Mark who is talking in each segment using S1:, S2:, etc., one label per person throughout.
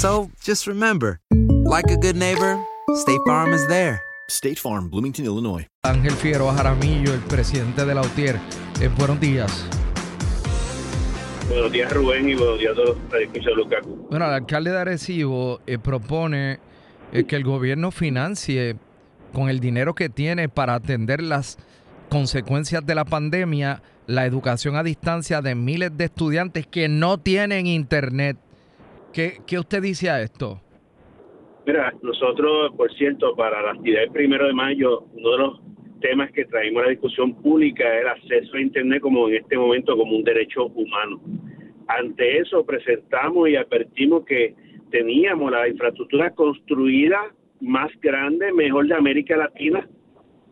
S1: So just remember, like a good neighbor, State Farm is there.
S2: State Farm, Bloomington, Illinois.
S3: Ángel Figueroa Jaramillo, el presidente de la UTIER. Eh, buenos días.
S4: Buenos días, Rubén, y buenos días a todos los Lukaku.
S3: Bueno, el alcalde de Arecibo eh, propone eh, que el gobierno financie con el dinero que tiene para atender las consecuencias de la pandemia la educación a distancia de miles de estudiantes que no tienen internet. ¿Qué, qué usted dice a esto?
S4: Mira, nosotros, por cierto, para la actividad del primero de mayo, uno de los temas que traímos a la discusión pública es el acceso a Internet como en este momento como un derecho humano. Ante eso presentamos y advertimos que teníamos la infraestructura construida más grande, mejor de América Latina,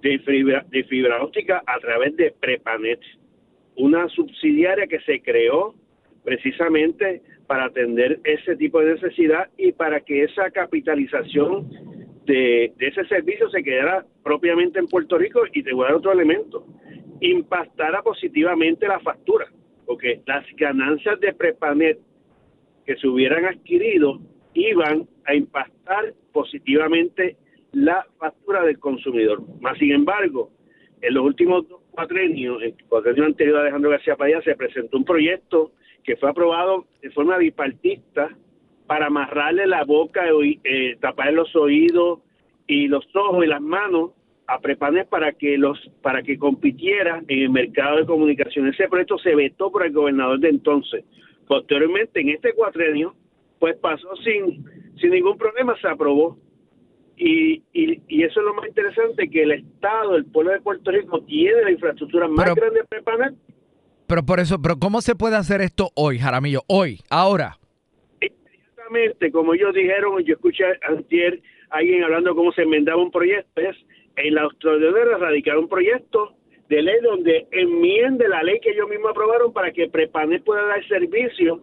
S4: de fibra, de fibra óptica a través de Prepanet, una subsidiaria que se creó precisamente para atender ese tipo de necesidad y para que esa capitalización de, ese servicio se quedara propiamente en Puerto Rico y te voy a dar otro elemento, impactara positivamente la factura, porque las ganancias de Prepanet que se hubieran adquirido iban a impactar positivamente la factura del consumidor. Más sin embargo, en los últimos dos cuatrenios, en el cuatrenio anterior de Alejandro García Padilla, se presentó un proyecto que fue aprobado de forma bipartista para amarrarle la boca, eh, taparle los oídos y los ojos y las manos a Prepanet para que los para que compitiera en el mercado de comunicación. Ese proyecto se vetó por el gobernador de entonces. Posteriormente, en este cuatrenio, pues pasó sin, sin ningún problema, se aprobó. Y, y, y eso es lo más interesante, que el Estado, el pueblo de Puerto Rico, tiene la infraestructura más
S3: Pero-
S4: grande de Prepanet
S3: Pero por eso, pero ¿cómo se puede hacer esto hoy, Jaramillo? Hoy, ahora.
S4: Exactamente, como ellos dijeron, yo escuché antier a alguien hablando cómo se enmendaba un proyecto, es en la extraordinaria radicar un proyecto de ley donde enmiende la ley que ellos mismos aprobaron para que Prepanet pueda dar servicio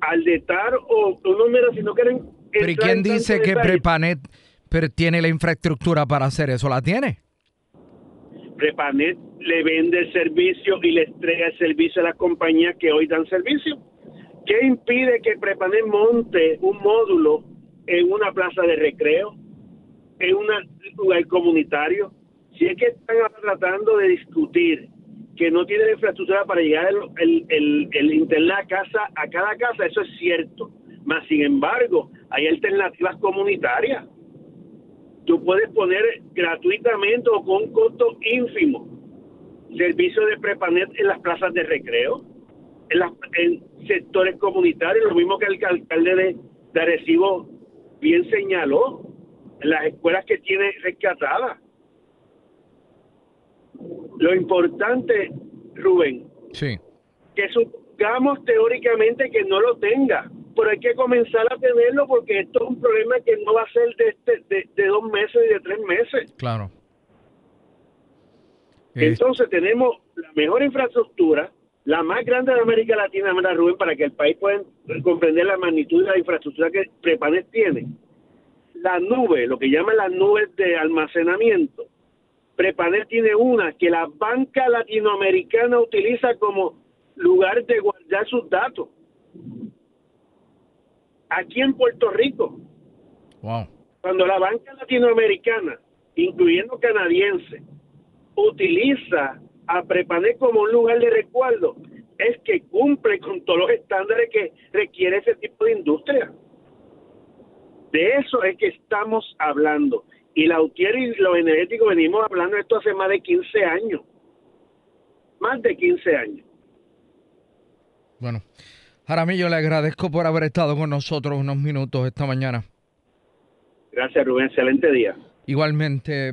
S4: al DETAR o no, mira, si no quieren...
S3: Pero ¿y quién dice que Prepanet pero tiene la infraestructura para hacer eso? ¿La tiene?
S4: Prepanet le vende el servicio y le entrega el servicio a las compañías que hoy dan servicio. ¿Qué impide que Prepanet monte un módulo en una plaza de recreo, en un lugar comunitario? Si es que están tratando de discutir que no tiene la infraestructura para llegar el- el internet a casa, a cada casa, eso es cierto. Mas, sin embargo, hay alternativas comunitarias tú puedes poner gratuitamente o con un costo ínfimo servicio de Prepanet en las plazas de recreo, en, las, en sectores comunitarios, lo mismo que el alcalde de, de Arecibo bien señaló. en las escuelas que tiene rescatadas. Lo importante, Rubén,
S3: sí.
S4: que supongamos teóricamente que no lo tenga, pero hay que comenzar a tenerlo porque esto es un problema que no va a ser de, este, de, de dos meses y de tres meses.
S3: Claro.
S4: Entonces tenemos la mejor infraestructura, la más grande de América Latina, Rubén, para que el país pueda comprender la magnitud de la infraestructura que Prepanet tiene. La nube, lo que llaman las nubes de almacenamiento. Prepanet tiene una que la banca latinoamericana utiliza como lugar de guardar sus datos. Aquí en Puerto Rico.
S3: Wow.
S4: Cuando la banca latinoamericana, incluyendo canadiense, utiliza a Prepanet como un lugar de recuerdo es que cumple con todos los estándares que requiere ese tipo de industria. De eso es que estamos hablando. Y la UTIER y los energéticos venimos hablando de esto hace más de 15 años. Más de 15 años.
S3: Bueno, Jaramillo, le agradezco por haber estado con nosotros unos minutos esta mañana.
S4: Gracias, Rubén. Excelente día.
S3: Igualmente,